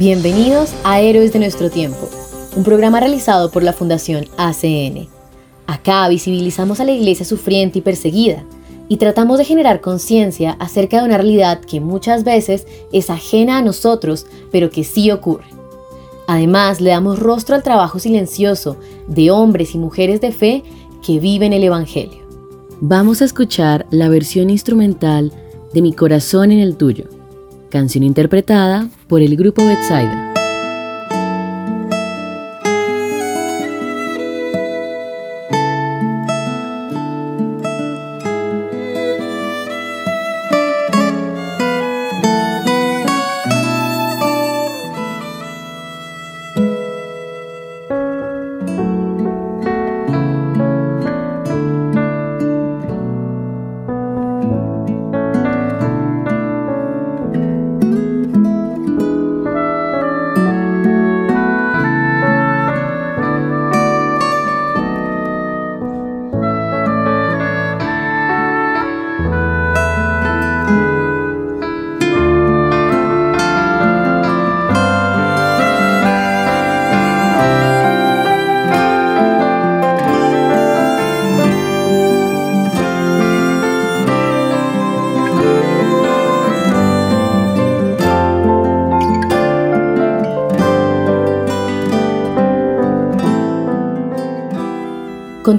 Bienvenidos a Héroes de nuestro tiempo, un programa realizado por la Fundación ACN. Acá visibilizamos a la iglesia sufriente y perseguida y tratamos de generar conciencia acerca de una realidad que muchas veces es ajena a nosotros, pero que sí ocurre. Además, le damos rostro al trabajo silencioso de hombres y mujeres de fe que viven el Evangelio. Vamos a escuchar la versión instrumental de Mi corazón en el tuyo canción interpretada por el grupo Betsaida.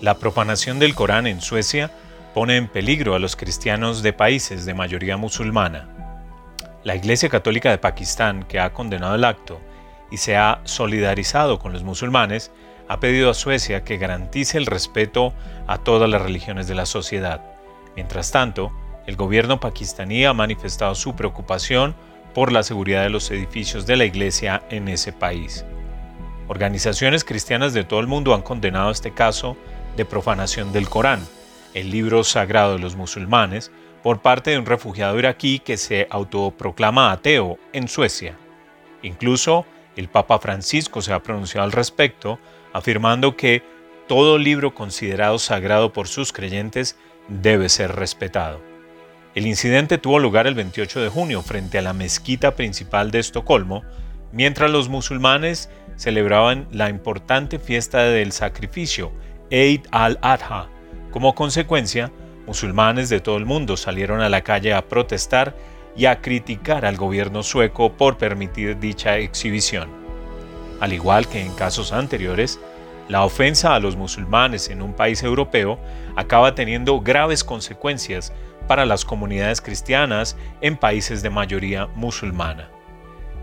La profanación del Corán en Suecia pone en peligro a los cristianos de países de mayoría musulmana. La Iglesia Católica de Pakistán, que ha condenado el acto y se ha solidarizado con los musulmanes, ha pedido a Suecia que garantice el respeto a todas las religiones de la sociedad. Mientras tanto, el gobierno pakistaní ha manifestado su preocupación por la seguridad de los edificios de la iglesia en ese país. Organizaciones cristianas de todo el mundo han condenado este caso de profanación del Corán, el libro sagrado de los musulmanes, por parte de un refugiado iraquí que se autoproclama ateo en Suecia. Incluso el Papa Francisco se ha pronunciado al respecto, afirmando que todo libro considerado sagrado por sus creyentes debe ser respetado. El incidente tuvo lugar el 28 de junio frente a la mezquita principal de Estocolmo, mientras los musulmanes celebraban la importante fiesta del sacrificio Eid al-Adha. Como consecuencia, musulmanes de todo el mundo salieron a la calle a protestar y a criticar al gobierno sueco por permitir dicha exhibición. Al igual que en casos anteriores, la ofensa a los musulmanes en un país europeo acaba teniendo graves consecuencias para las comunidades cristianas en países de mayoría musulmana.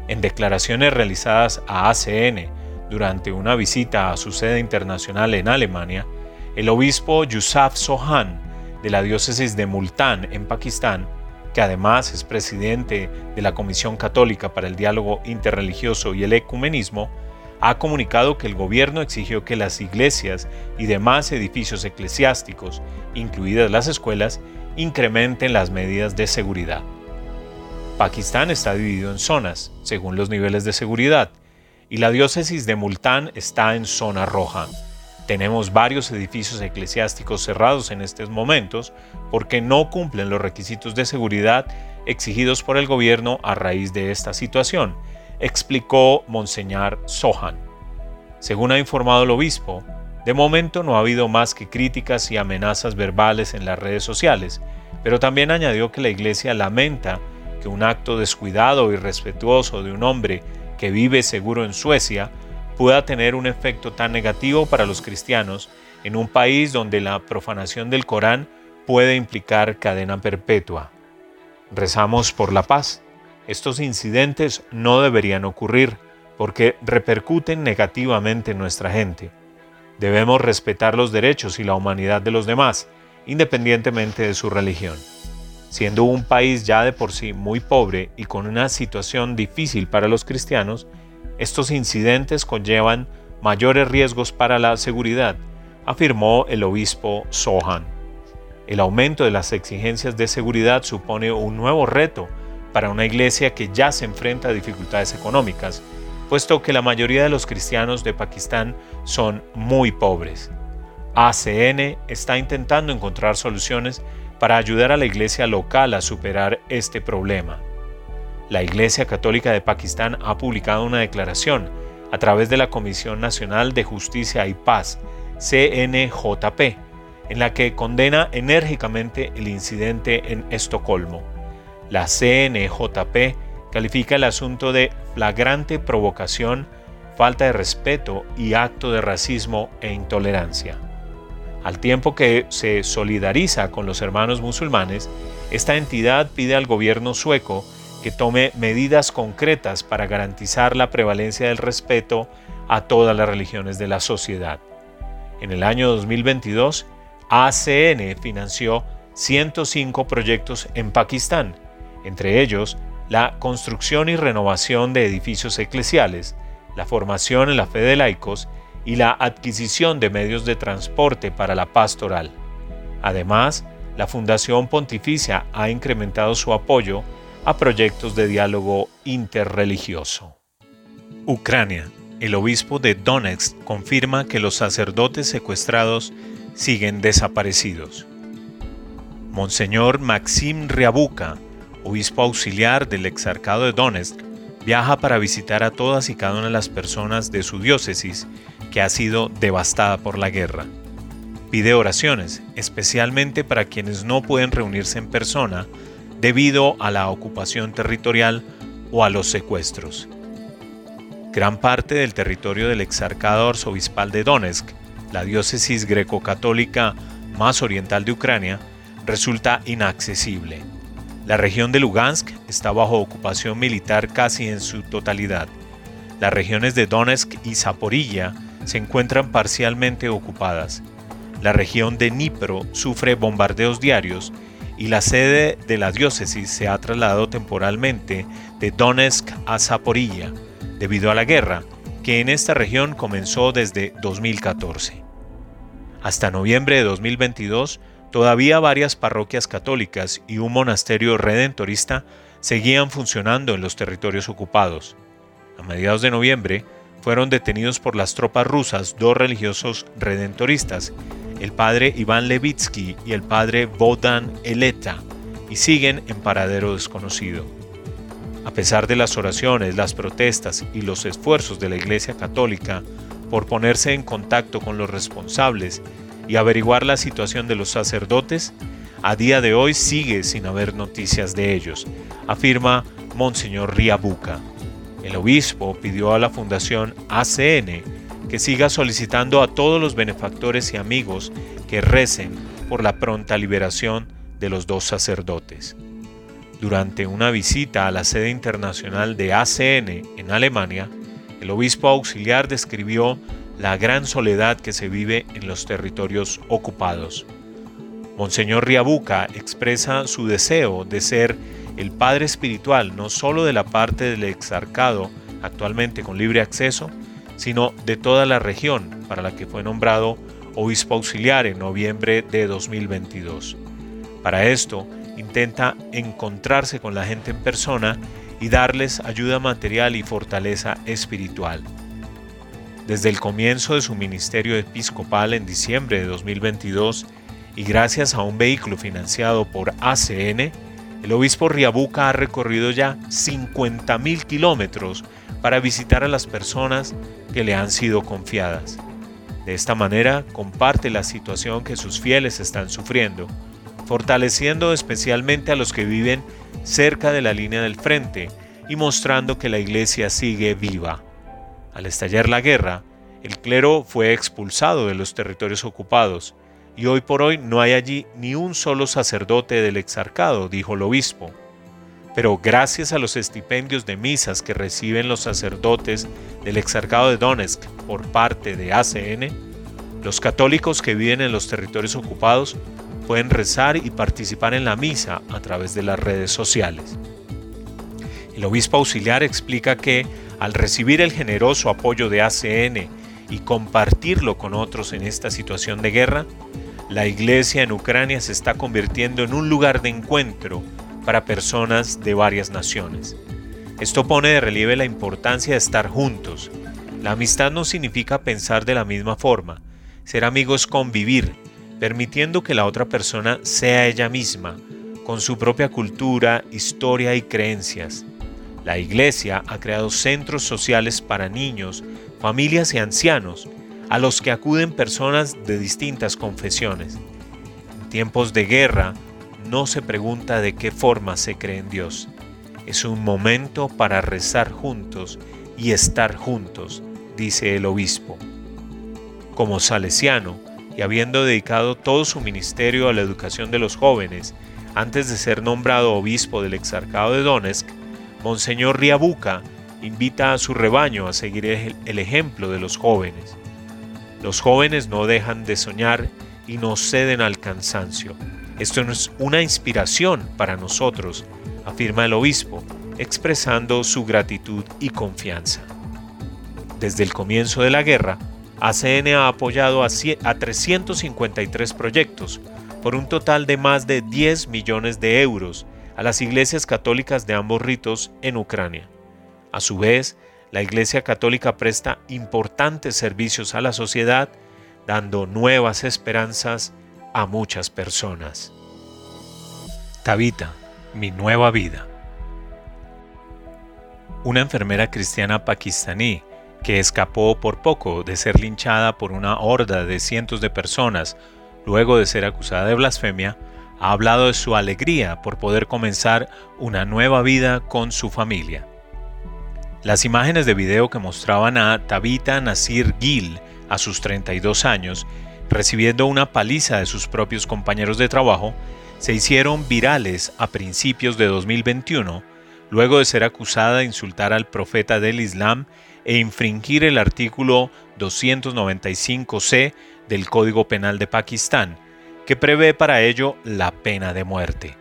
En declaraciones realizadas a ACN durante una visita a su sede internacional en Alemania, el obispo Yusuf Sohan de la diócesis de Multan en Pakistán, que además es presidente de la Comisión Católica para el Diálogo Interreligioso y el Ecumenismo, ha comunicado que el gobierno exigió que las iglesias y demás edificios eclesiásticos, incluidas las escuelas, incrementen las medidas de seguridad. Pakistán está dividido en zonas, según los niveles de seguridad, y la diócesis de Multán está en zona roja. Tenemos varios edificios eclesiásticos cerrados en estos momentos porque no cumplen los requisitos de seguridad exigidos por el gobierno a raíz de esta situación, explicó Monseñor Sohan. Según ha informado el obispo, De momento no ha habido más que críticas y amenazas verbales en las redes sociales, pero también añadió que la Iglesia lamenta que un acto descuidado y irrespetuoso de un hombre que vive seguro en Suecia pueda tener un efecto tan negativo para los cristianos en un país donde la profanación del Corán puede implicar cadena perpetua. Rezamos por la paz. Estos incidentes no deberían ocurrir porque repercuten negativamente en nuestra gente. Debemos respetar los derechos y la humanidad de los demás, independientemente de su religión. Siendo un país ya de por sí muy pobre y con una situación difícil para los cristianos, estos incidentes conllevan mayores riesgos para la seguridad, afirmó el obispo Sohan. El aumento de las exigencias de seguridad supone un nuevo reto para una iglesia que ya se enfrenta a dificultades económicas puesto que la mayoría de los cristianos de Pakistán son muy pobres. ACN está intentando encontrar soluciones para ayudar a la iglesia local a superar este problema. La Iglesia Católica de Pakistán ha publicado una declaración a través de la Comisión Nacional de Justicia y Paz, CNJP, en la que condena enérgicamente el incidente en Estocolmo. La CNJP califica el asunto de flagrante provocación, falta de respeto y acto de racismo e intolerancia. Al tiempo que se solidariza con los hermanos musulmanes, esta entidad pide al gobierno sueco que tome medidas concretas para garantizar la prevalencia del respeto a todas las religiones de la sociedad. En el año 2022, ACN financió 105 proyectos en Pakistán, entre ellos la construcción y renovación de edificios eclesiales, la formación en la fe de laicos y la adquisición de medios de transporte para la pastoral. Además, la Fundación Pontificia ha incrementado su apoyo a proyectos de diálogo interreligioso. Ucrania. El obispo de Donetsk confirma que los sacerdotes secuestrados siguen desaparecidos. Monseñor Maxim Riabuka, obispo auxiliar del exarcado de Donetsk, viaja para visitar a todas y cada una de las personas de su diócesis que ha sido devastada por la guerra. Pide oraciones, especialmente para quienes no pueden reunirse en persona debido a la ocupación territorial o a los secuestros. Gran parte del territorio del exarcado arzobispal de Donetsk, la diócesis greco-católica más oriental de Ucrania, resulta inaccesible la región de Lugansk está bajo ocupación militar casi en su totalidad. Las regiones de Donetsk y Zaporilla se encuentran parcialmente ocupadas. La región de Dnipro sufre bombardeos diarios y la sede de la diócesis se ha trasladado temporalmente de Donetsk a Zaporilla debido a la guerra que en esta región comenzó desde 2014. Hasta noviembre de 2022 Todavía varias parroquias católicas y un monasterio redentorista seguían funcionando en los territorios ocupados. A mediados de noviembre fueron detenidos por las tropas rusas dos religiosos redentoristas, el padre Iván Levitsky y el padre Bodan Eleta, y siguen en paradero desconocido. A pesar de las oraciones, las protestas y los esfuerzos de la Iglesia Católica por ponerse en contacto con los responsables y averiguar la situación de los sacerdotes, a día de hoy sigue sin haber noticias de ellos, afirma Monseñor Riabuca. El obispo pidió a la Fundación ACN que siga solicitando a todos los benefactores y amigos que recen por la pronta liberación de los dos sacerdotes. Durante una visita a la sede internacional de ACN en Alemania, el obispo auxiliar describió la gran soledad que se vive en los territorios ocupados. Monseñor Riabuca expresa su deseo de ser el padre espiritual no solo de la parte del exarcado actualmente con libre acceso, sino de toda la región para la que fue nombrado obispo auxiliar en noviembre de 2022. Para esto, intenta encontrarse con la gente en persona y darles ayuda material y fortaleza espiritual. Desde el comienzo de su ministerio episcopal en diciembre de 2022 y gracias a un vehículo financiado por ACN, el obispo Riabuca ha recorrido ya 50.000 kilómetros para visitar a las personas que le han sido confiadas. De esta manera comparte la situación que sus fieles están sufriendo, fortaleciendo especialmente a los que viven cerca de la línea del frente y mostrando que la iglesia sigue viva. Al estallar la guerra, el clero fue expulsado de los territorios ocupados y hoy por hoy no hay allí ni un solo sacerdote del exarcado, dijo el obispo. Pero gracias a los estipendios de misas que reciben los sacerdotes del exarcado de Donetsk por parte de ACN, los católicos que viven en los territorios ocupados pueden rezar y participar en la misa a través de las redes sociales. El obispo auxiliar explica que al recibir el generoso apoyo de ACN y compartirlo con otros en esta situación de guerra, la iglesia en Ucrania se está convirtiendo en un lugar de encuentro para personas de varias naciones. Esto pone de relieve la importancia de estar juntos. La amistad no significa pensar de la misma forma. Ser amigos es convivir, permitiendo que la otra persona sea ella misma, con su propia cultura, historia y creencias. La Iglesia ha creado centros sociales para niños, familias y ancianos, a los que acuden personas de distintas confesiones. En tiempos de guerra, no se pregunta de qué forma se cree en Dios. Es un momento para rezar juntos y estar juntos, dice el obispo. Como salesiano, y habiendo dedicado todo su ministerio a la educación de los jóvenes, antes de ser nombrado obispo del exarcado de Donetsk, Monseñor Riabuca invita a su rebaño a seguir el ejemplo de los jóvenes. Los jóvenes no dejan de soñar y no ceden al cansancio. Esto es una inspiración para nosotros, afirma el obispo, expresando su gratitud y confianza. Desde el comienzo de la guerra, ACN ha apoyado a 353 proyectos por un total de más de 10 millones de euros a las iglesias católicas de ambos ritos en Ucrania. A su vez, la Iglesia Católica presta importantes servicios a la sociedad, dando nuevas esperanzas a muchas personas. Tabita, mi nueva vida. Una enfermera cristiana pakistaní que escapó por poco de ser linchada por una horda de cientos de personas luego de ser acusada de blasfemia, ha hablado de su alegría por poder comenzar una nueva vida con su familia. Las imágenes de video que mostraban a Tabita Nasir Gil a sus 32 años recibiendo una paliza de sus propios compañeros de trabajo, se hicieron virales a principios de 2021, luego de ser acusada de insultar al profeta del Islam e infringir el artículo 295c del Código Penal de Pakistán, que prevé para ello la pena de muerte.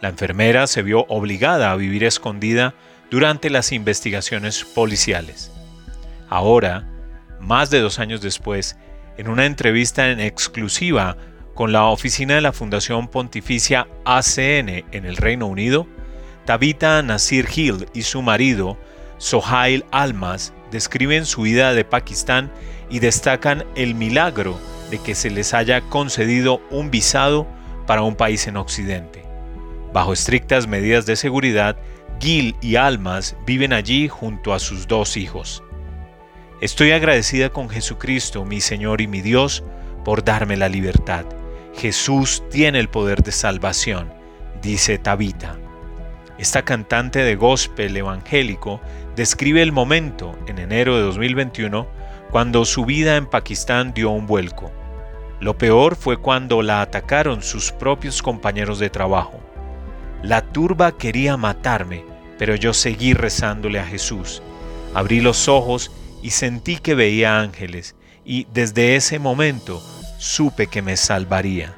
La enfermera se vio obligada a vivir escondida durante las investigaciones policiales. Ahora, más de dos años después, en una entrevista en exclusiva con la oficina de la Fundación Pontificia ACN en el Reino Unido, Tabitha Nasir Hill y su marido, Sohail Almas, describen su vida de Pakistán y destacan el milagro de que se les haya concedido un visado para un país en Occidente. Bajo estrictas medidas de seguridad, Gil y Almas viven allí junto a sus dos hijos. Estoy agradecida con Jesucristo, mi Señor y mi Dios, por darme la libertad. Jesús tiene el poder de salvación, dice Tabita. Esta cantante de gospel evangélico describe el momento, en enero de 2021, cuando su vida en Pakistán dio un vuelco. Lo peor fue cuando la atacaron sus propios compañeros de trabajo. La turba quería matarme, pero yo seguí rezándole a Jesús. Abrí los ojos y sentí que veía ángeles, y desde ese momento supe que me salvaría.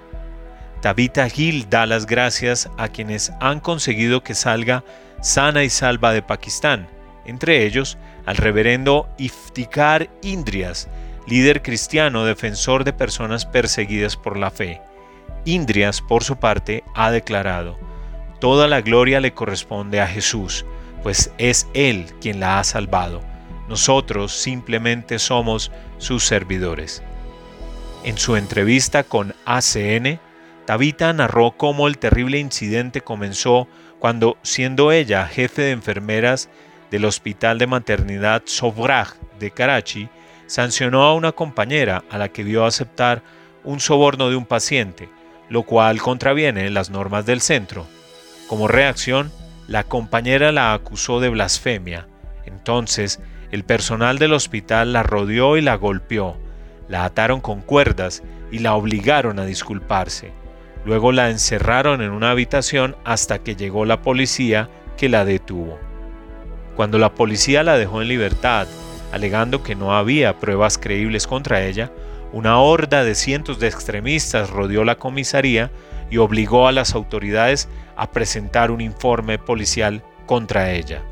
Tabitha Gil da las gracias a quienes han conseguido que salga sana y salva de Pakistán, entre ellos al reverendo Iftikhar Indrias, líder cristiano defensor de personas perseguidas por la fe. Indrias, por su parte, ha declarado, Toda la gloria le corresponde a Jesús, pues es Él quien la ha salvado nosotros simplemente somos sus servidores. En su entrevista con ACN, Tabitha narró cómo el terrible incidente comenzó cuando, siendo ella jefe de enfermeras del Hospital de Maternidad Sovraj de Karachi, sancionó a una compañera a la que vio aceptar un soborno de un paciente, lo cual contraviene las normas del centro. Como reacción, la compañera la acusó de blasfemia. Entonces, el personal del hospital la rodeó y la golpeó, la ataron con cuerdas y la obligaron a disculparse. Luego la encerraron en una habitación hasta que llegó la policía que la detuvo. Cuando la policía la dejó en libertad, alegando que no había pruebas creíbles contra ella, una horda de cientos de extremistas rodeó la comisaría y obligó a las autoridades a presentar un informe policial contra ella.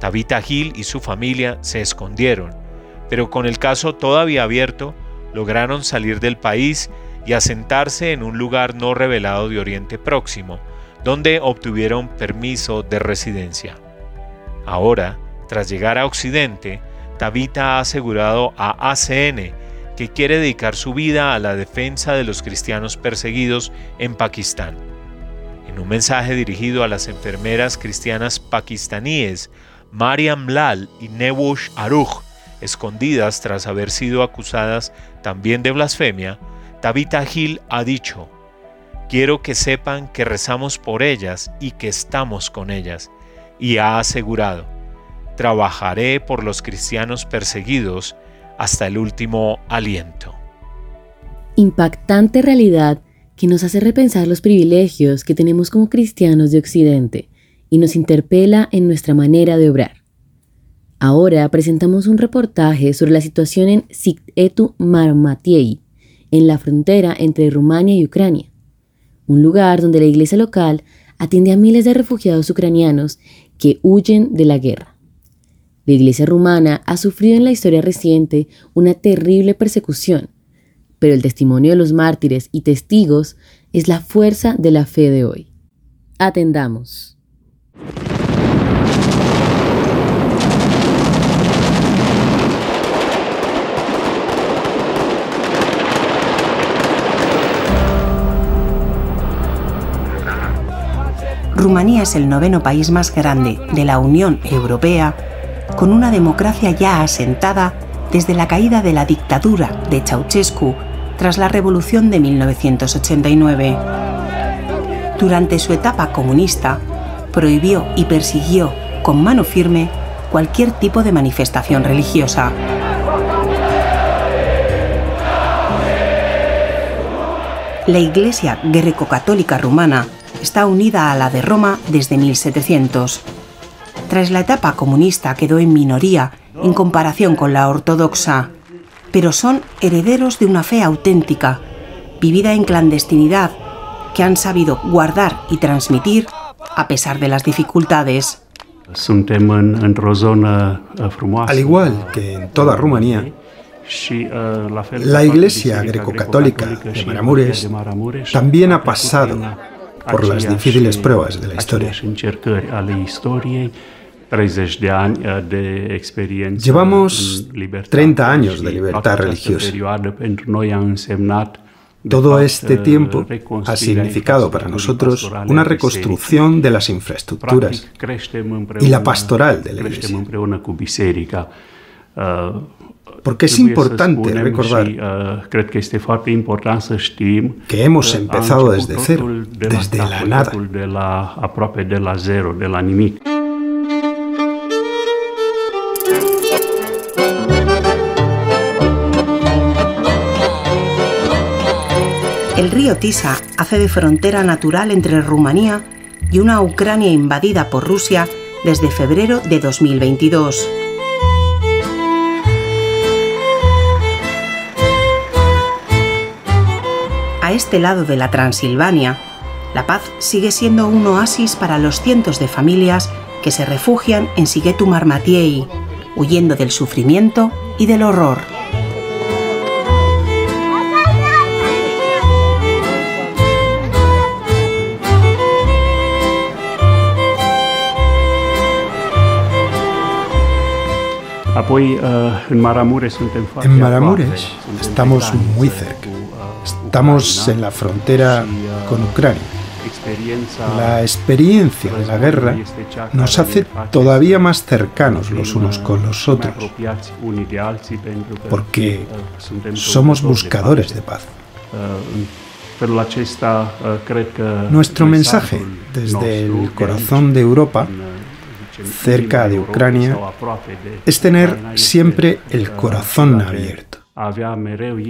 Tabitha Gil y su familia se escondieron, pero con el caso todavía abierto, lograron salir del país y asentarse en un lugar no revelado de Oriente Próximo, donde obtuvieron permiso de residencia. Ahora, tras llegar a Occidente, Tabitha ha asegurado a ACN que quiere dedicar su vida a la defensa de los cristianos perseguidos en Pakistán. En un mensaje dirigido a las enfermeras cristianas pakistaníes, Mariam Lal y Newush Aruj, escondidas tras haber sido acusadas también de blasfemia, Tabitha Gil ha dicho, Quiero que sepan que rezamos por ellas y que estamos con ellas, y ha asegurado, Trabajaré por los cristianos perseguidos hasta el último aliento. Impactante realidad que nos hace repensar los privilegios que tenemos como cristianos de Occidente y nos interpela en nuestra manera de obrar. Ahora presentamos un reportaje sobre la situación en Sikhetu Marmatiei, en la frontera entre Rumania y Ucrania, un lugar donde la iglesia local atiende a miles de refugiados ucranianos que huyen de la guerra. La Iglesia rumana ha sufrido en la historia reciente una terrible persecución, pero el testimonio de los mártires y testigos es la fuerza de la fe de hoy. Atendamos. Rumanía es el noveno país más grande de la Unión Europea con una democracia ya asentada desde la caída de la dictadura de Ceausescu tras la revolución de 1989. Durante su etapa comunista, prohibió y persiguió con mano firme cualquier tipo de manifestación religiosa. La Iglesia greco-católica rumana está unida a la de Roma desde 1700 tras la etapa comunista quedó en minoría en comparación con la ortodoxa, pero son herederos de una fe auténtica, vivida en clandestinidad, que han sabido guardar y transmitir a pesar de las dificultades. Al igual que en toda Rumanía, la Iglesia greco-católica de Maramures también ha pasado por las difíciles pruebas de la historia. Llevamos 30 años de libertad religiosa. Todo este tiempo ha significado para nosotros una reconstrucción de las infraestructuras y la pastoral de la Iglesia. Porque es importante recordar que hemos empezado desde cero, desde la nada. El río Tisa hace de frontera natural entre Rumanía y una Ucrania invadida por Rusia desde febrero de 2022. A este lado de la Transilvania, la paz sigue siendo un oasis para los cientos de familias que se refugian en Sighetu Marmatiei, huyendo del sufrimiento y del horror. Eh, en Maramures estamos muy cerca. Estamos en la frontera con Ucrania. La experiencia de la guerra nos hace todavía más cercanos los unos con los otros, porque somos buscadores de paz. Nuestro mensaje desde el corazón de Europa, cerca de Ucrania, es tener siempre el corazón abierto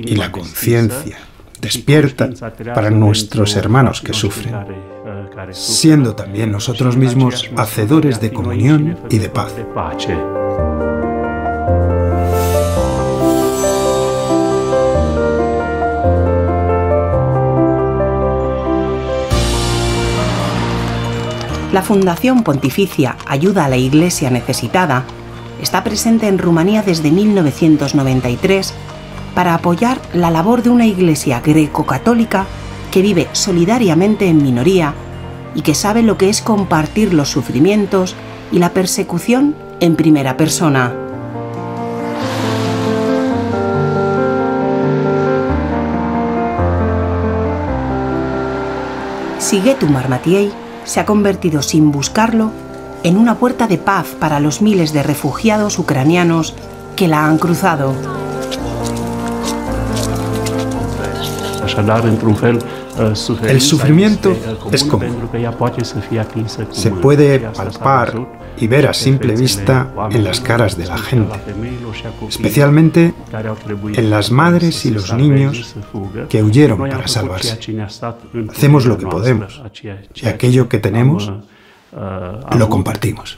y la conciencia despierta para nuestros hermanos que sufren, siendo también nosotros mismos hacedores de comunión y de paz. La Fundación Pontificia Ayuda a la Iglesia Necesitada está presente en Rumanía desde 1993 para apoyar la labor de una iglesia greco-católica que vive solidariamente en minoría y que sabe lo que es compartir los sufrimientos y la persecución en primera persona. Sigetu Marmatiei se ha convertido sin buscarlo en una puerta de paz para los miles de refugiados ucranianos que la han cruzado. El sufrimiento es común. Se puede palpar y ver a simple vista en las caras de la gente, especialmente en las madres y los niños que huyeron para salvarse. Hacemos lo que podemos y aquello que tenemos lo compartimos.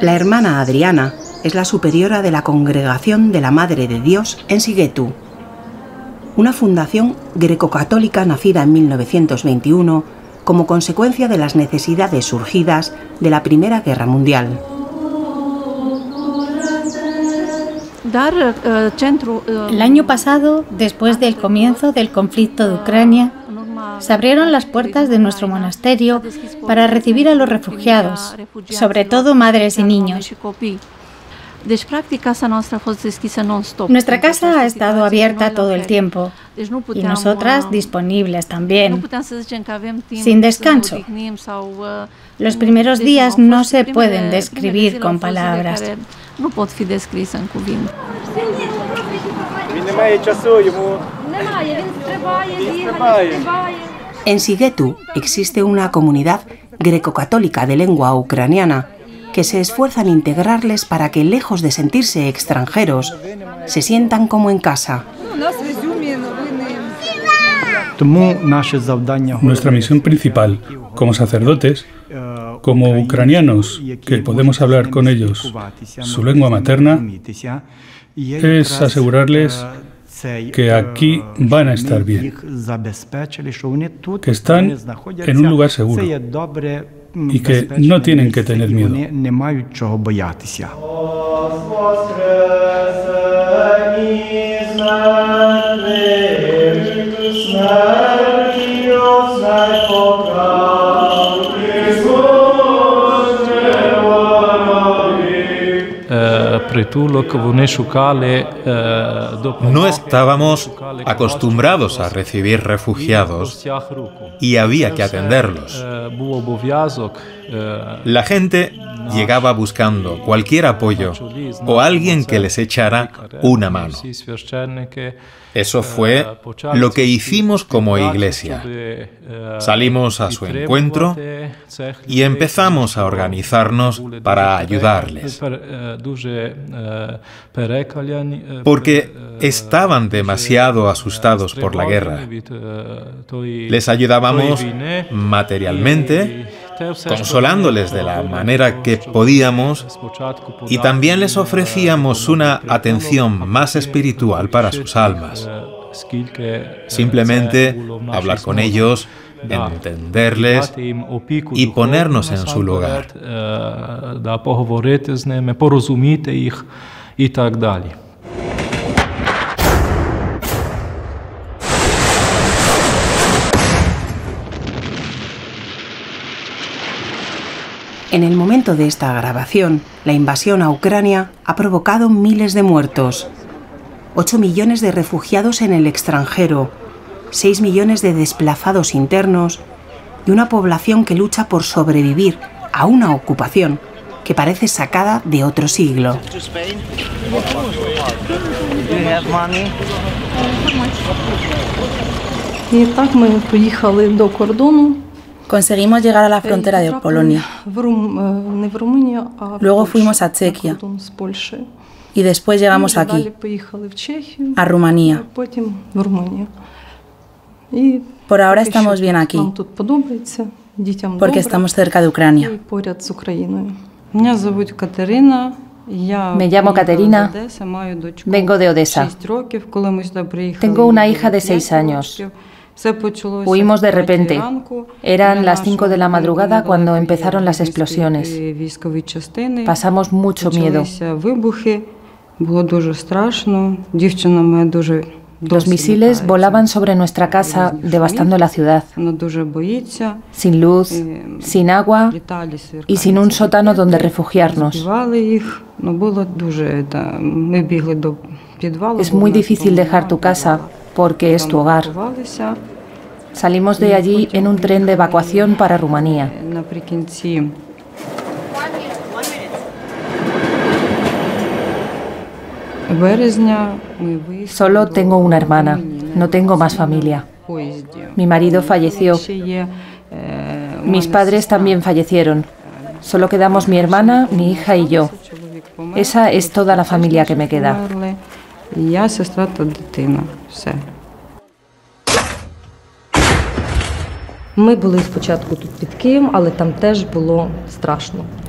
La hermana Adriana es la superiora de la Congregación de la Madre de Dios en Siguetu, una fundación greco-católica nacida en 1921 como consecuencia de las necesidades surgidas de la Primera Guerra Mundial. El año pasado, después del comienzo del conflicto de Ucrania, se abrieron las puertas de nuestro monasterio para recibir a los refugiados, sobre todo madres y niños. Nuestra casa ha estado abierta todo el tiempo. Y nosotras disponibles también, sin descanso. Los primeros días no se pueden describir con palabras. En Sigetu existe una comunidad greco-católica de lengua ucraniana que se esfuerza en integrarles para que, lejos de sentirse extranjeros, se sientan como en casa. Nuestra misión principal como sacerdotes, como ucranianos que podemos hablar con ellos su lengua materna, es asegurarles que aquí van a estar bien, que están en un lugar seguro y que no tienen que tener miedo. No estábamos acostumbrados a recibir refugiados y había que atenderlos. La gente llegaba buscando cualquier apoyo o alguien que les echara una mano. Eso fue lo que hicimos como iglesia. Salimos a su encuentro y empezamos a organizarnos para ayudarles. Porque estaban demasiado asustados por la guerra. Les ayudábamos materialmente consolándoles de la manera que podíamos y también les ofrecíamos una atención más espiritual para sus almas. Simplemente hablar con ellos, entenderles y ponernos en su lugar. En el momento de esta grabación, la invasión a Ucrania ha provocado miles de muertos. 8 millones de refugiados en el extranjero, 6 millones de desplazados internos y una población que lucha por sobrevivir a una ocupación que parece sacada de otro siglo. Conseguimos llegar a la frontera de Polonia. Luego fuimos a Chequia. Y después llegamos aquí, a Rumanía. Por ahora estamos bien aquí, porque estamos cerca de Ucrania. Me llamo Caterina, vengo de Odessa. Tengo una hija de seis años. Huimos de repente. Eran las 5 de la madrugada cuando empezaron las explosiones. Pasamos mucho miedo. Los misiles volaban sobre nuestra casa, devastando la ciudad, sin luz, sin agua y sin un sótano donde refugiarnos. Es muy difícil dejar tu casa porque es tu hogar. Salimos de allí en un tren de evacuación para Rumanía. Solo tengo una hermana, no tengo más familia. Mi marido falleció. Mis padres también fallecieron. Solo quedamos mi hermana, mi hija y yo. Esa es toda la familia que me queda.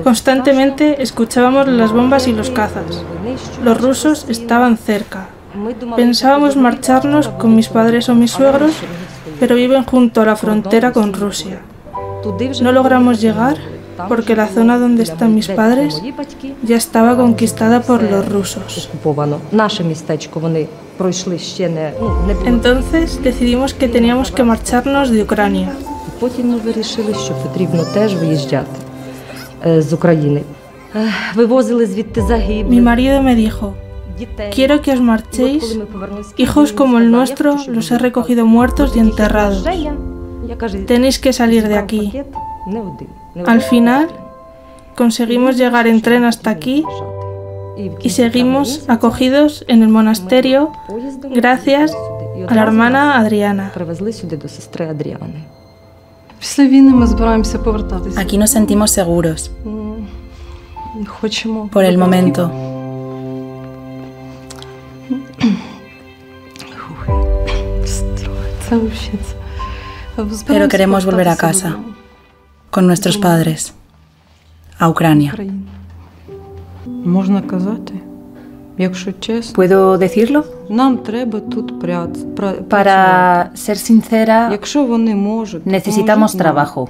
Constantemente escuchábamos las bombas y los cazas. Los rusos estaban cerca. Pensábamos marcharnos con mis padres o mis suegros, pero viven junto a la frontera con Rusia. No logramos llegar porque la zona donde están mis padres ya estaba conquistada por los rusos. Entonces decidimos que teníamos que marcharnos de Ucrania. Mi marido me dijo, quiero que os marchéis, hijos como el nuestro los he recogido muertos y enterrados. Tenéis que salir de aquí. Al final, conseguimos llegar en tren hasta aquí y seguimos acogidos en el monasterio gracias a la hermana Adriana. Aquí nos sentimos seguros. Por el momento. Pero queremos volver a casa con nuestros padres, a Ucrania. ¿Puedo decirlo? Para ser sincera, necesitamos trabajo.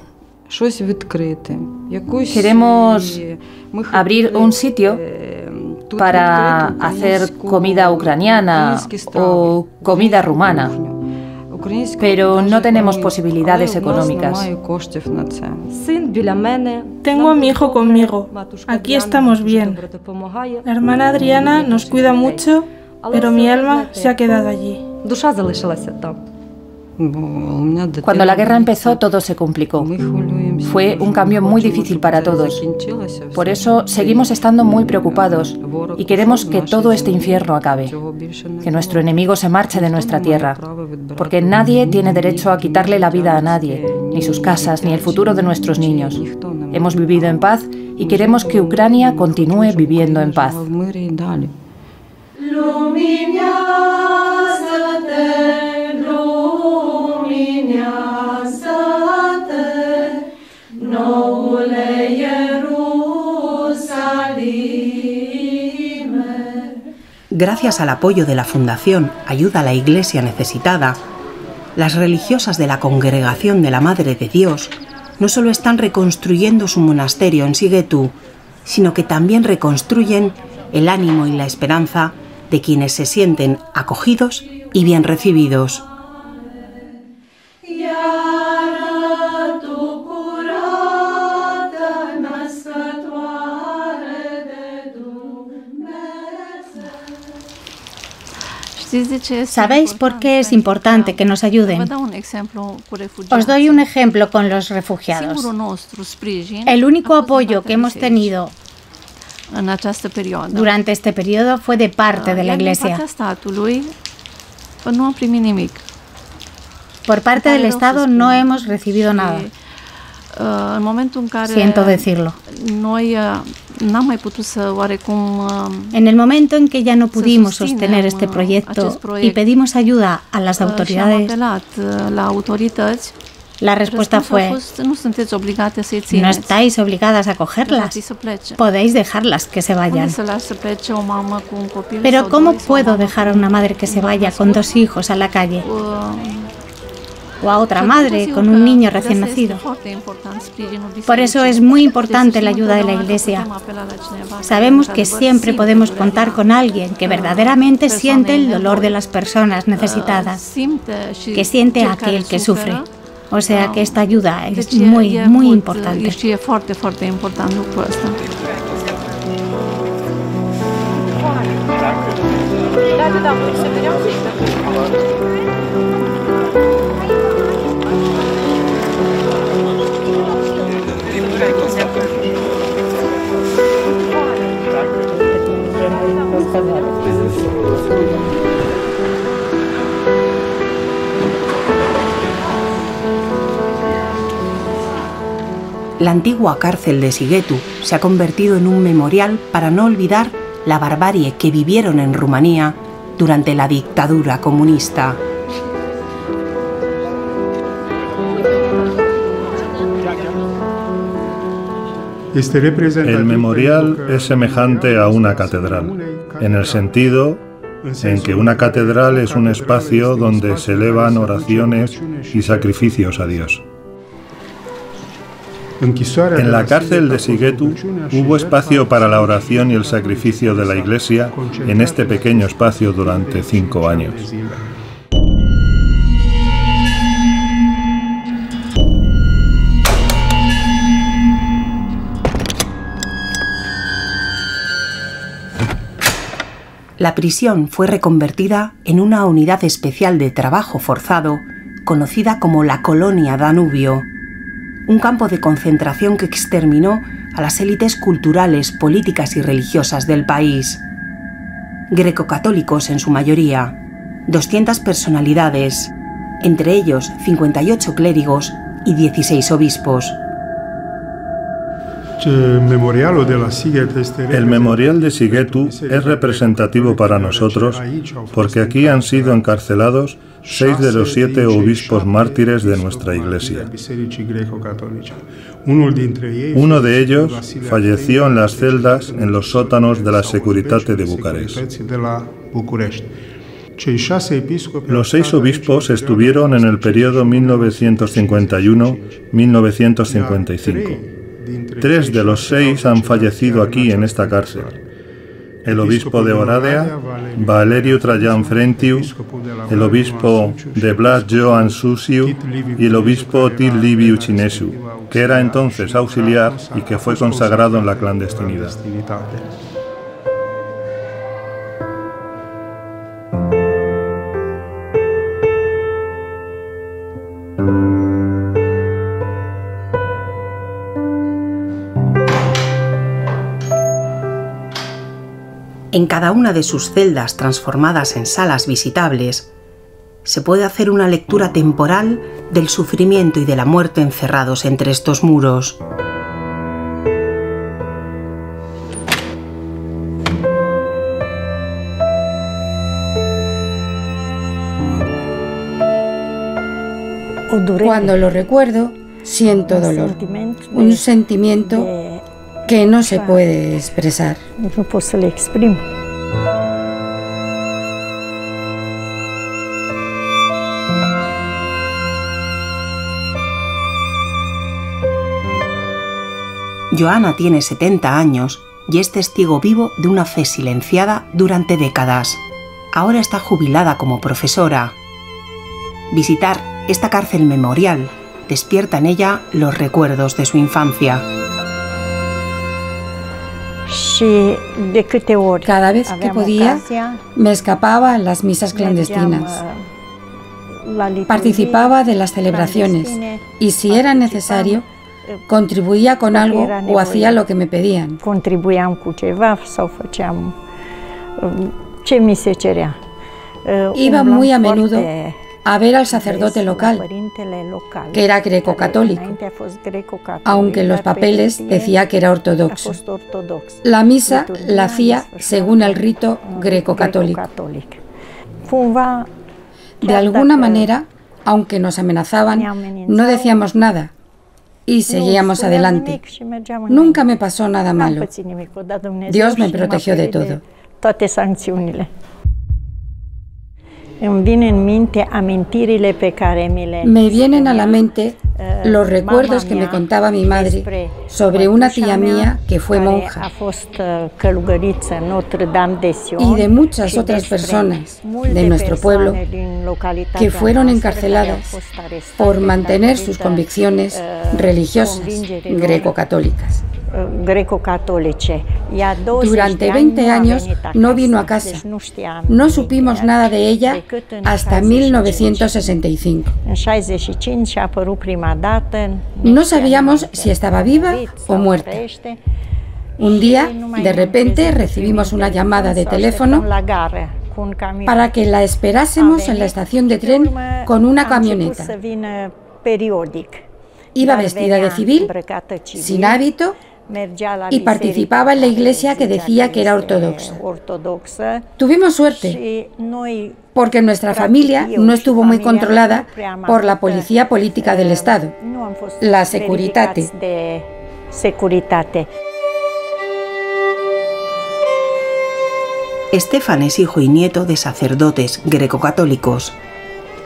Queremos abrir un sitio para hacer comida ucraniana o comida rumana pero no tenemos posibilidades económicas. Tengo a mi hijo conmigo. Aquí estamos bien. La hermana Adriana nos cuida mucho, pero mi alma se ha quedado allí. Cuando la guerra empezó todo se complicó. Fue un cambio muy difícil para todos. Por eso seguimos estando muy preocupados y queremos que todo este infierno acabe, que nuestro enemigo se marche de nuestra tierra, porque nadie tiene derecho a quitarle la vida a nadie, ni sus casas, ni el futuro de nuestros niños. Hemos vivido en paz y queremos que Ucrania continúe viviendo en paz. Gracias al apoyo de la Fundación Ayuda a la Iglesia Necesitada, las religiosas de la Congregación de la Madre de Dios no solo están reconstruyendo su monasterio en Siguetú, sino que también reconstruyen el ánimo y la esperanza de quienes se sienten acogidos y bien recibidos. ¿Sabéis por qué es importante que nos ayuden? Os doy un ejemplo con los refugiados. El único apoyo que hemos tenido durante este periodo fue de parte de la Iglesia. Por parte del Estado no hemos recibido nada. Siento decirlo. En el momento en que ya no pudimos sostener este proyecto y pedimos ayuda a las autoridades, la respuesta fue, no estáis obligadas a cogerlas, podéis dejarlas que se vayan. Pero ¿cómo puedo dejar a una madre que se vaya con dos hijos a la calle? O a otra madre con un niño recién nacido. Por eso es muy importante la ayuda de la Iglesia. Sabemos que siempre podemos contar con alguien que verdaderamente siente el dolor de las personas necesitadas, que siente a aquel que sufre. O sea que esta ayuda es muy, muy importante. La antigua cárcel de Sigetu se ha convertido en un memorial para no olvidar la barbarie que vivieron en Rumanía durante la dictadura comunista. El memorial es semejante a una catedral, en el sentido en que una catedral es un espacio donde se elevan oraciones y sacrificios a Dios. En la cárcel de Sigetu hubo espacio para la oración y el sacrificio de la iglesia en este pequeño espacio durante cinco años. La prisión fue reconvertida en una unidad especial de trabajo forzado conocida como la Colonia Danubio un campo de concentración que exterminó a las élites culturales, políticas y religiosas del país. Grecocatólicos en su mayoría, 200 personalidades, entre ellos 58 clérigos y 16 obispos. El memorial de Sigetu es representativo para nosotros porque aquí han sido encarcelados seis de los siete obispos mártires de nuestra iglesia. Uno de ellos falleció en las celdas en los sótanos de la Securitate de Bucarest. Los seis obispos estuvieron en el periodo 1951-1955. Tres de los seis han fallecido aquí en esta cárcel. El obispo de Oradea, Valerio Trajan Frentiu, el obispo de Blas Joan Susiu y el obispo Tit Liviu Chinesu, que era entonces auxiliar y que fue consagrado en la clandestinidad. En cada una de sus celdas transformadas en salas visitables, se puede hacer una lectura temporal del sufrimiento y de la muerte encerrados entre estos muros. Cuando lo recuerdo, siento dolor, un sentimiento que no se puede expresar. Joana tiene 70 años y es testigo vivo de una fe silenciada durante décadas. Ahora está jubilada como profesora. Visitar esta cárcel memorial despierta en ella los recuerdos de su infancia. Cada vez que podía, me escapaba a las misas clandestinas. Participaba de las celebraciones y si era necesario, contribuía con algo o hacía lo que me pedían. Iba muy a menudo a ver al sacerdote local, que era greco-católico, aunque en los papeles decía que era ortodoxo. La misa la hacía según el rito greco-católico. De alguna manera, aunque nos amenazaban, no decíamos nada y seguíamos adelante. Nunca me pasó nada malo. Dios me protegió de todo. Me vienen a la mente eh, los recuerdos que me contaba mi madre sobre una tía mía que fue monja. y de muchas otras personas de nuestro pueblo que fueron encarceladas por mantener sus convicciones eh, religiosas greco-católicas. Durante 20 años no vino a casa. No supimos nada de ella hasta 1965. No sabíamos si estaba viva o muerta. Un día, de repente, recibimos una llamada de teléfono para que la esperásemos en la estación de tren con una camioneta. Iba vestida de civil, sin hábito y participaba en la iglesia que decía que era ortodoxa. Tuvimos suerte porque nuestra familia no estuvo muy controlada por la policía política del Estado, la Securitate. Estefan es hijo y nieto de sacerdotes greco-católicos.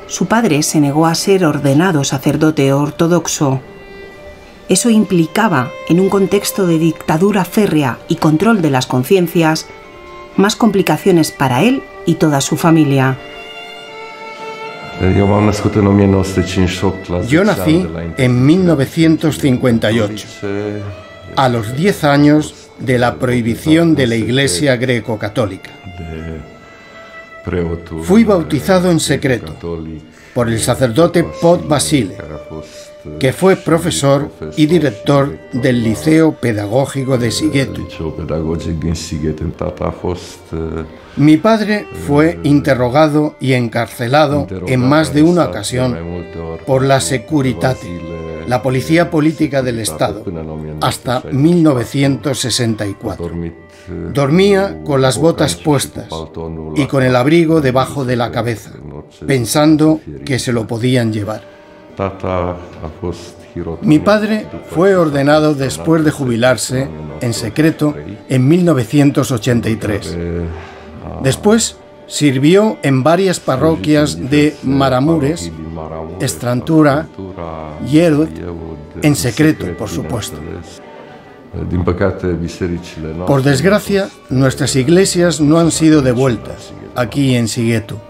Su padre se negó a ser ordenado sacerdote ortodoxo eso implicaba, en un contexto de dictadura férrea y control de las conciencias, más complicaciones para él y toda su familia. Yo nací en 1958, a los 10 años de la prohibición de la Iglesia greco-católica. Fui bautizado en secreto por el sacerdote Pod Basile, que fue profesor y director del Liceo Pedagógico de Sigetu. Mi padre fue interrogado y encarcelado en más de una ocasión por la Securitate, la policía política del Estado, hasta 1964. Dormía con las botas puestas y con el abrigo debajo de la cabeza, pensando que se lo podían llevar. Mi padre fue ordenado después de jubilarse en secreto en 1983. Después sirvió en varias parroquias de Maramures, Estrantura, Yerud, en secreto, por supuesto. Por desgracia, nuestras iglesias no han sido devueltas aquí en Sigueto.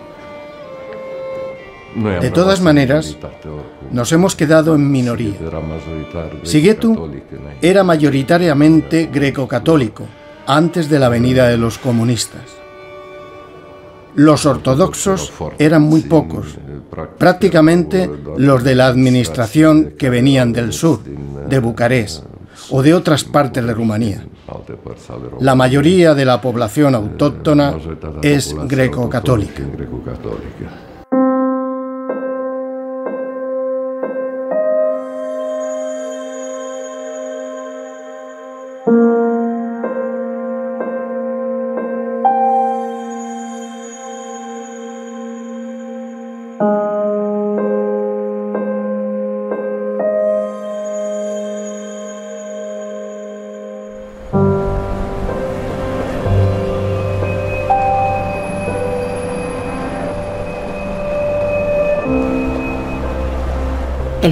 De todas maneras, nos hemos quedado en minoría. Siguetu era mayoritariamente greco-católico antes de la venida de los comunistas. Los ortodoxos eran muy pocos, prácticamente los de la administración que venían del sur, de Bucarest o de otras partes de Rumanía. La mayoría de la población autóctona es greco-católica. El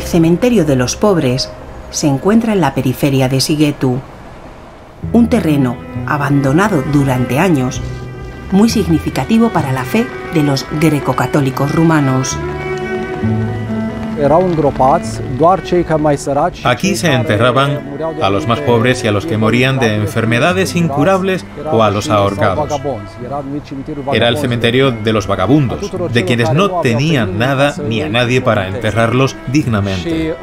cementerio de los pobres se encuentra en la periferia de Sigetu, un terreno abandonado durante años, muy significativo para la fe de los greco-católicos rumanos. Aquí se enterraban a los más pobres y a los que morían de enfermedades incurables o a los ahorcados. Era el cementerio de los vagabundos, de quienes no tenían nada ni a nadie para enterrarlos dignamente.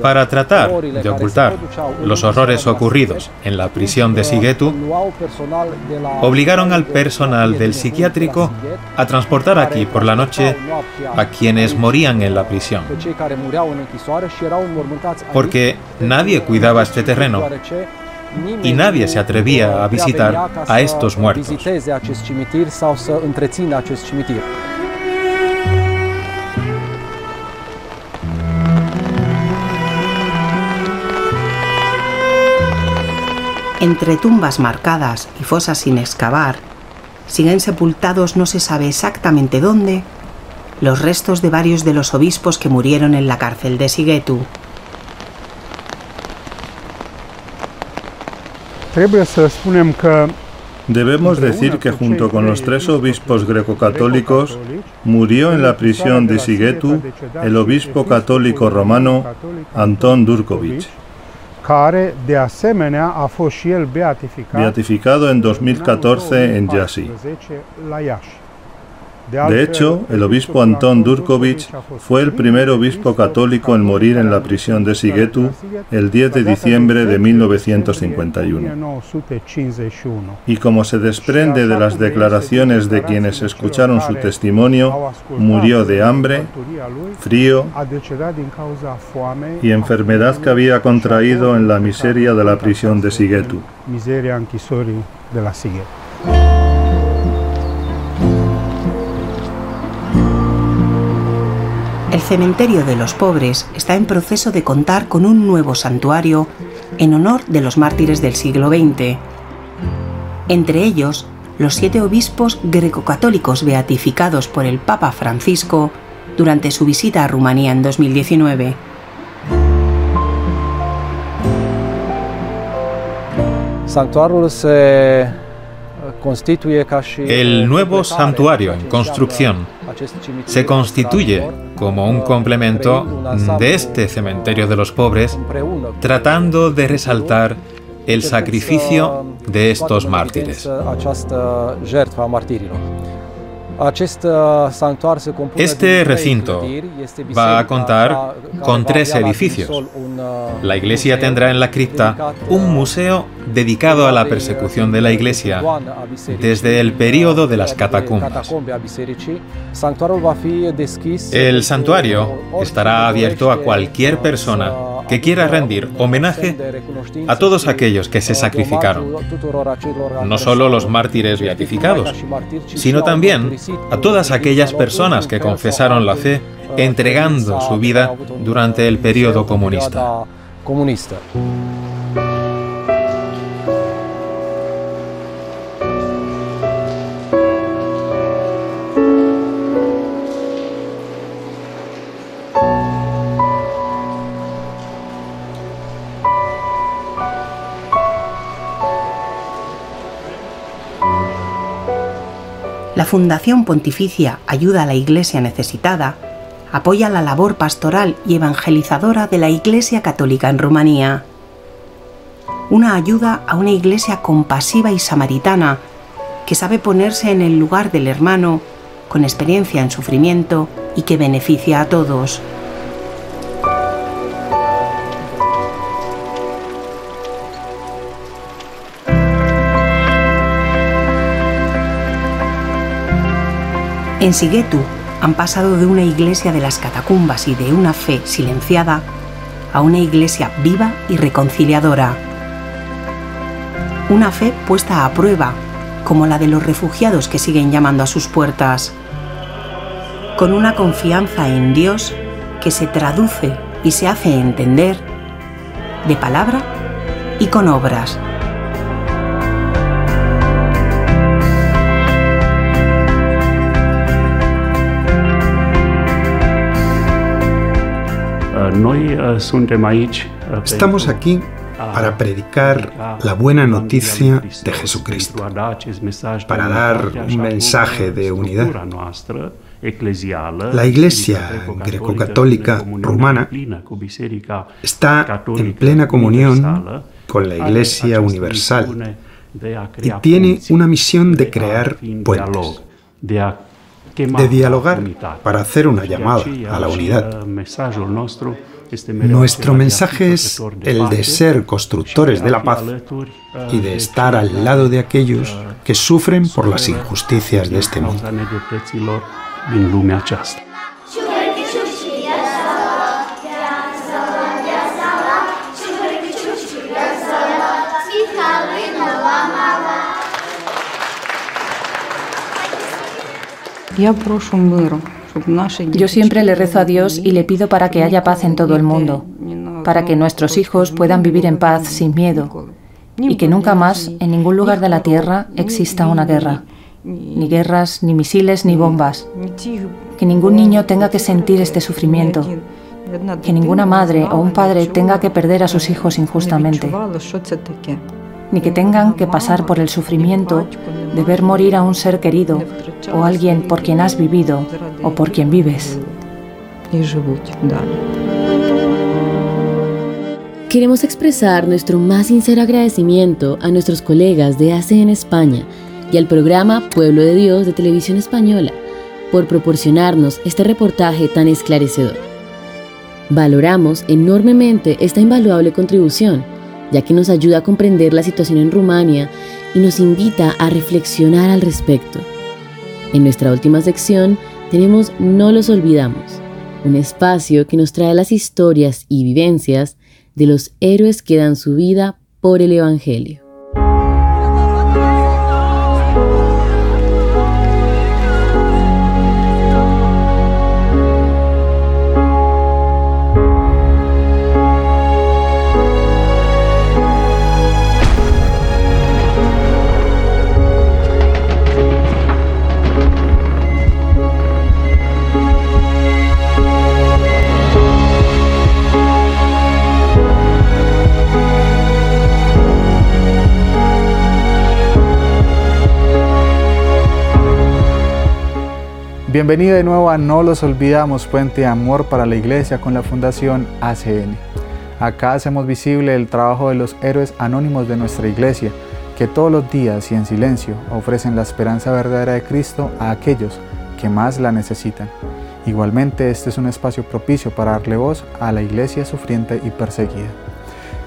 Para tratar de ocultar los horrores ocurridos en la prisión de Sigetu, obligaron al personal del psiquiátrico a transportar aquí por la noche a quienes morían en la prisión. Porque nadie cuidaba este terreno y nadie se atrevía a visitar a estos muertos. Entre tumbas marcadas y fosas sin excavar, siguen sepultados no se sabe exactamente dónde los restos de varios de los obispos que murieron en la cárcel de Sigetu. Debemos decir que junto con los tres obispos greco-católicos murió en la prisión de Sigetu el obispo católico romano Antón Durkovic, beatificado en 2014 en Yasi. De hecho, el obispo Antón Durkovic fue el primer obispo católico en morir en la prisión de Sigetu el 10 de diciembre de 1951. Y como se desprende de las declaraciones de quienes escucharon su testimonio, murió de hambre, frío y enfermedad que había contraído en la miseria de la prisión de Sigetu. El cementerio de los pobres está en proceso de contar con un nuevo santuario en honor de los mártires del siglo XX. Entre ellos, los siete obispos grecocatólicos beatificados por el Papa Francisco durante su visita a Rumanía en 2019. El nuevo santuario en construcción se constituye como un complemento de este cementerio de los pobres, tratando de resaltar el sacrificio de estos mártires. Este recinto va a contar con tres edificios. La iglesia tendrá en la cripta un museo dedicado a la persecución de la iglesia desde el período de las catacumbas. El santuario estará abierto a cualquier persona que quiera rendir homenaje a todos aquellos que se sacrificaron, no solo los mártires beatificados, sino también a todas aquellas personas que confesaron la fe entregando su vida durante el periodo comunista. La Fundación Pontificia Ayuda a la Iglesia Necesitada apoya la labor pastoral y evangelizadora de la Iglesia Católica en Rumanía. Una ayuda a una iglesia compasiva y samaritana que sabe ponerse en el lugar del hermano, con experiencia en sufrimiento y que beneficia a todos. En Sigetu han pasado de una iglesia de las catacumbas y de una fe silenciada a una iglesia viva y reconciliadora. Una fe puesta a prueba, como la de los refugiados que siguen llamando a sus puertas. Con una confianza en Dios que se traduce y se hace entender de palabra y con obras. Estamos aquí para predicar la buena noticia de Jesucristo, para dar un mensaje de unidad. La Iglesia greco-católica rumana está en plena comunión con la Iglesia universal. y tiene una misión de crear puentes, de dialogar para hacer una llamada a la unidad. Nuestro mensaje es el de ser constructores de la paz y de estar al lado de aquellos que sufren por las injusticias de este mundo. Yo siempre le rezo a Dios y le pido para que haya paz en todo el mundo, para que nuestros hijos puedan vivir en paz sin miedo y que nunca más en ningún lugar de la Tierra exista una guerra. Ni guerras, ni misiles, ni bombas. Que ningún niño tenga que sentir este sufrimiento. Que ninguna madre o un padre tenga que perder a sus hijos injustamente ni que tengan que pasar por el sufrimiento de ver morir a un ser querido o alguien por quien has vivido o por quien vives. Queremos expresar nuestro más sincero agradecimiento a nuestros colegas de ACN España y al programa Pueblo de Dios de Televisión Española por proporcionarnos este reportaje tan esclarecedor. Valoramos enormemente esta invaluable contribución ya que nos ayuda a comprender la situación en Rumania y nos invita a reflexionar al respecto. En nuestra última sección tenemos No los olvidamos, un espacio que nos trae las historias y vivencias de los héroes que dan su vida por el Evangelio. Bienvenido de nuevo a No los olvidamos, Puente de Amor para la Iglesia con la Fundación ACN. Acá hacemos visible el trabajo de los héroes anónimos de nuestra Iglesia, que todos los días y en silencio ofrecen la esperanza verdadera de Cristo a aquellos que más la necesitan. Igualmente, este es un espacio propicio para darle voz a la Iglesia sufriente y perseguida.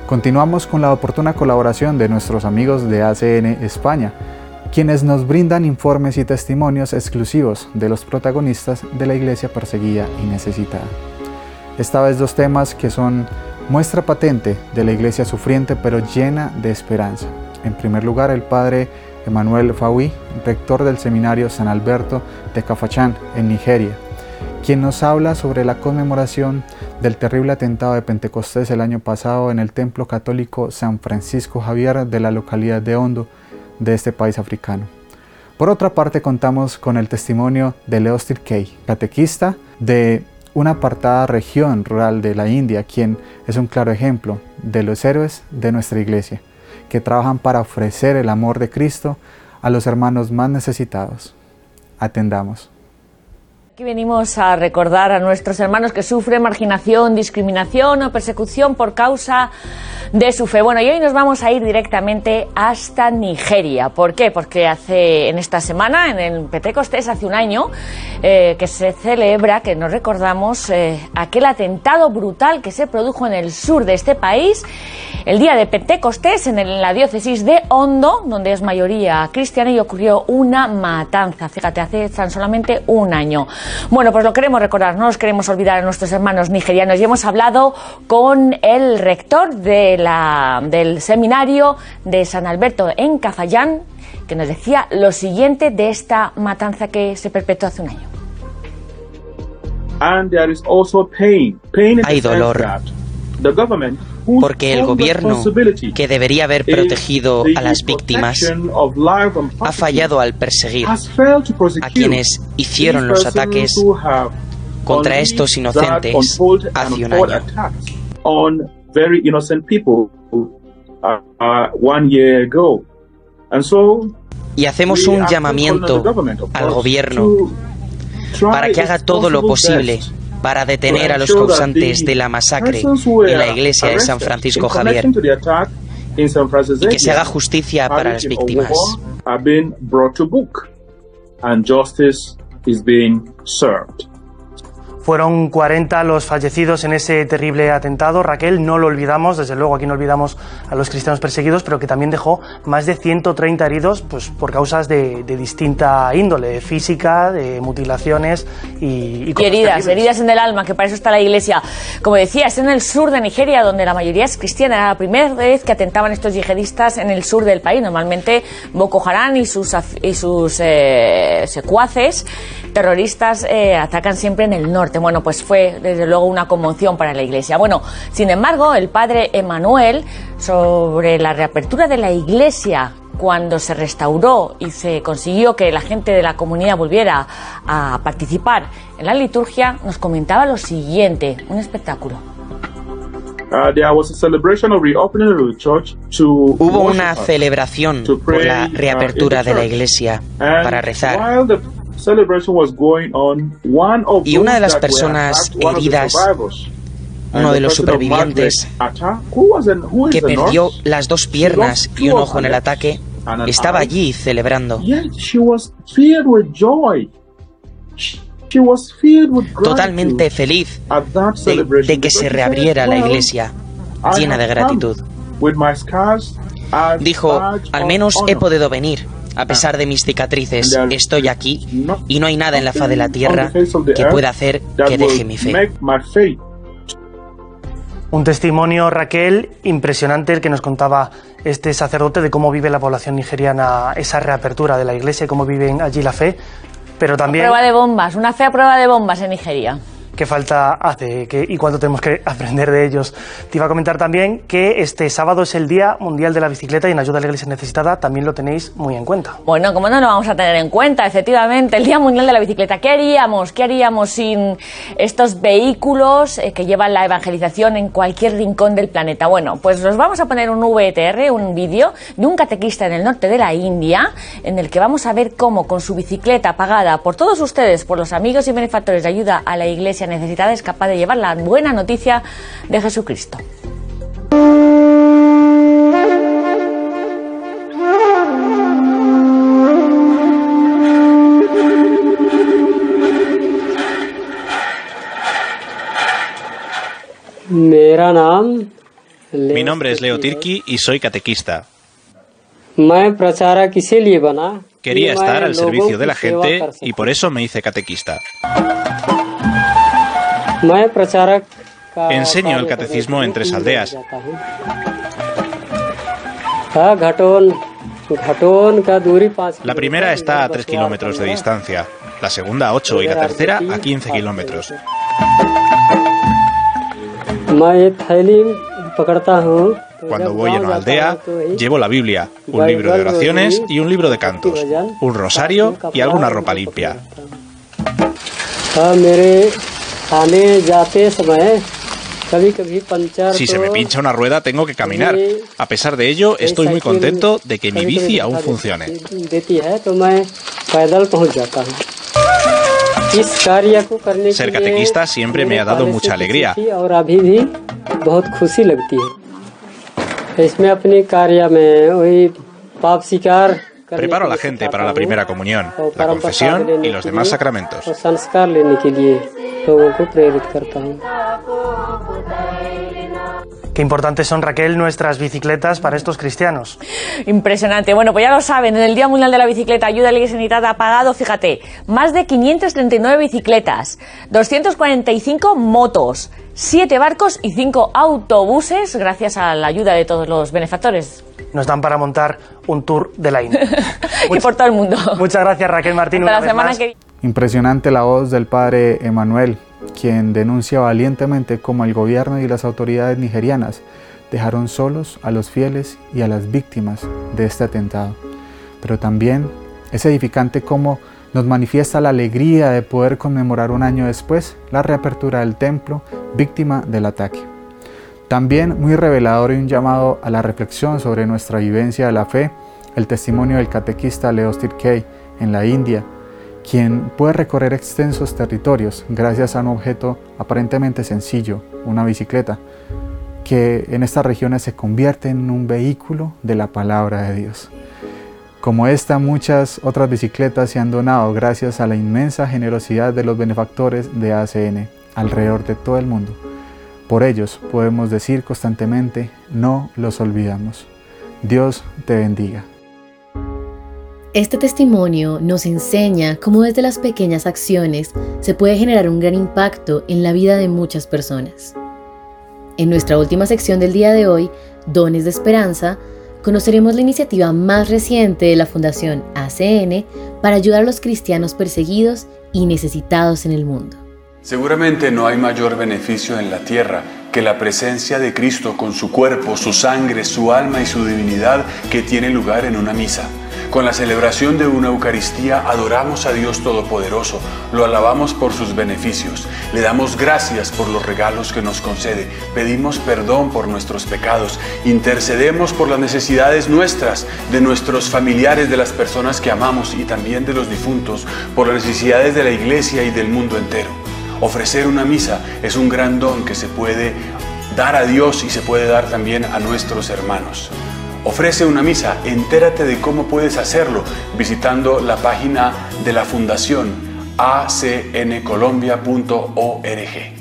Continuamos con la oportuna colaboración de nuestros amigos de ACN España, quienes nos brindan informes y testimonios exclusivos de los protagonistas de la iglesia perseguida y necesitada. Esta vez dos temas que son muestra patente de la iglesia sufriente pero llena de esperanza. En primer lugar, el padre Emanuel Fawi, rector del seminario San Alberto de Cafachán, en Nigeria, quien nos habla sobre la conmemoración del terrible atentado de Pentecostés el año pasado en el templo católico San Francisco Javier de la localidad de Hondo, de este país africano. Por otra parte, contamos con el testimonio de Leostir Kay, catequista de una apartada región rural de la India, quien es un claro ejemplo de los héroes de nuestra iglesia, que trabajan para ofrecer el amor de Cristo a los hermanos más necesitados. Atendamos. Aquí venimos a recordar a nuestros hermanos que sufren marginación, discriminación o persecución por causa de su fe. Bueno, y hoy nos vamos a ir directamente hasta Nigeria. ¿Por qué? Porque hace en esta semana, en el Pentecostés, hace un año, eh, que se celebra, que nos recordamos, eh, aquel atentado brutal que se produjo en el sur de este país, el día de Pentecostés, en, en la diócesis de Hondo, donde es mayoría cristiana, y ocurrió una matanza. Fíjate, hace tan solamente un año. Bueno, pues lo queremos recordar, no nos queremos olvidar a nuestros hermanos nigerianos. Y hemos hablado con el rector del seminario de San Alberto en Cafayán, que nos decía lo siguiente de esta matanza que se perpetuó hace un año. Hay dolor porque el gobierno, que debería haber protegido a las víctimas, ha fallado al perseguir a quienes hicieron los ataques contra estos inocentes hace un año. Y hacemos un llamamiento al gobierno para que haga todo lo posible para detener a los causantes de la masacre en la iglesia de San Francisco Javier. y que se haga justicia para las víctimas. Fueron 40 los fallecidos en ese terrible atentado. Raquel, no lo olvidamos, desde luego aquí no olvidamos a los cristianos perseguidos, pero que también dejó más de 130 heridos pues, por causas de, distinta índole, física, de mutilaciones y, y, heridas, heridas en el alma, que para eso está la iglesia. Como decía, es en el sur de Nigeria, donde la mayoría es cristiana. Era la primera vez que atentaban estos yihadistas en el sur del país. Normalmente Boko Haram y sus, y sus eh, secuaces terroristas eh, atacan siempre en el norte. Bueno, pues fue desde luego una conmoción para la Iglesia. Bueno, sin embargo, el padre Emanuel, sobre la reapertura de la Iglesia cuando se restauró y se consiguió que la gente de la comunidad volviera a participar en la liturgia, nos comentaba lo siguiente, un espectáculo. Hubo una celebración por la reapertura de la iglesia para rezar. Y una de las personas heridas, uno de los supervivientes, que perdió las dos piernas y un ojo en el ataque, estaba allí celebrando. Totalmente feliz de, que se reabriera la iglesia, llena de gratitud. Dijo, al menos he podido venir, a pesar de mis cicatrices, estoy aquí y no hay nada en la faz de la tierra que pueda hacer que deje mi fe. Un testimonio, Raquel, impresionante el que nos contaba este sacerdote de cómo vive la población nigeriana esa reapertura de la iglesia y cómo viven allí la fe, pero también... Una prueba de bombas, una fea prueba de bombas en Nigeria qué falta hace y cuánto tenemos que aprender de ellos. Te iba a comentar también que este sábado es el Día Mundial de la Bicicleta y en Ayuda a la Iglesia Necesitada también lo tenéis muy en cuenta. Bueno, ¿cómo no lo vamos a tener en cuenta? Efectivamente, el Día Mundial de la Bicicleta. ¿Qué haríamos? ¿Qué haríamos sin estos vehículos eh, que llevan la evangelización en cualquier rincón del planeta? Bueno, pues os vamos a poner un VTR, un vídeo de un catequista en el norte de la India, en el que vamos a ver cómo con su bicicleta pagada por todos ustedes, por los amigos y benefactores de ayuda a la Iglesia necesitada es capaz de llevar la buena noticia de Jesucristo. Mi nombre es Leo Tirki y soy catequista. Quería estar al servicio de la gente y por eso me hice catequista. Enseño el catecismo en tres aldeas. La primera está a 3 kilómetros de distancia, la segunda a 8 y la tercera a 15 kilómetros. Cuando voy a una aldea, llevo la Biblia, un libro de oraciones y un libro de cantos, un rosario y alguna ropa limpia. Si se me pincha una rueda tengo que caminar. A pesar de ello, estoy muy contento de que mi bici aún funcione. Ser catequista siempre me ha dado mucha alegría. Preparo a la gente para la primera comunión, la confesión y los demás sacramentos. Qué importantes son, Raquel, nuestras bicicletas para estos cristianos. Impresionante. Bueno, pues ya lo saben, en el Día Mundial de la Bicicleta, Ayuda a la Iglesia ha pagado, fíjate, más de 539 bicicletas, 245 motos, 7 barcos y 5 autobuses, gracias a la ayuda de todos los benefactores. Nos dan para montar un tour de la India. y por todo el mundo. Muchas gracias, Raquel Martín. Hasta la semana que Impresionante la voz del padre Emanuel, quien denuncia valientemente cómo el gobierno y las autoridades nigerianas dejaron solos a los fieles y a las víctimas de este atentado. Pero también es edificante cómo nos manifiesta la alegría de poder conmemorar un año después la reapertura del templo víctima del ataque. También muy revelador y un llamado a la reflexión sobre nuestra vivencia de la fe, el testimonio del catequista Leo Kay en la India, quien puede recorrer extensos territorios gracias a un objeto aparentemente sencillo, una bicicleta, que en estas regiones se convierte en un vehículo de la palabra de Dios. Como esta, muchas otras bicicletas se han donado gracias a la inmensa generosidad de los benefactores de ACN alrededor de todo el mundo. Por ellos podemos decir constantemente, no los olvidamos. Dios te bendiga. Este testimonio nos enseña cómo desde las pequeñas acciones se puede generar un gran impacto en la vida de muchas personas. En nuestra última sección del día de hoy, Dones de Esperanza, conoceremos la iniciativa más reciente de la Fundación ACN para ayudar a los cristianos perseguidos y necesitados en el mundo. Seguramente no hay mayor beneficio en la tierra que la presencia de Cristo con su cuerpo, su sangre, su alma y su divinidad que tiene lugar en una misa. Con la celebración de una Eucaristía adoramos a Dios Todopoderoso, lo alabamos por sus beneficios, le damos gracias por los regalos que nos concede, pedimos perdón por nuestros pecados, intercedemos por las necesidades nuestras, de nuestros familiares, de las personas que amamos y también de los difuntos, por las necesidades de la iglesia y del mundo entero. Ofrecer una misa es un gran don que se puede dar a Dios y se puede dar también a nuestros hermanos. Ofrece una misa, entérate de cómo puedes hacerlo visitando la página de la Fundación acncolombia.org.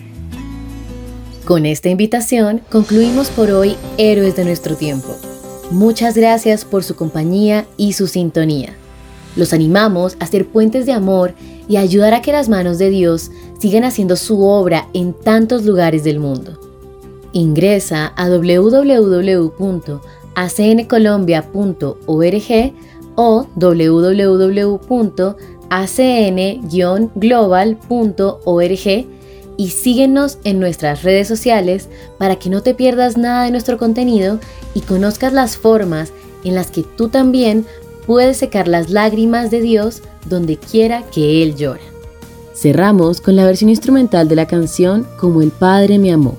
Con esta invitación concluimos por hoy Héroes de nuestro tiempo. Muchas gracias por su compañía y su sintonía. Los animamos a ser puentes de amor y ayudar a que las manos de Dios sigan haciendo su obra en tantos lugares del mundo. Ingresa a www acncolombia.org o www.acn-global.org y síguenos en nuestras redes sociales para que no te pierdas nada de nuestro contenido y conozcas las formas en las que tú también puedes secar las lágrimas de Dios donde quiera que Él llora. Cerramos con la versión instrumental de la canción Como el Padre me amó,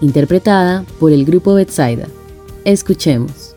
interpretada por el grupo Betsaida. Escuchemos.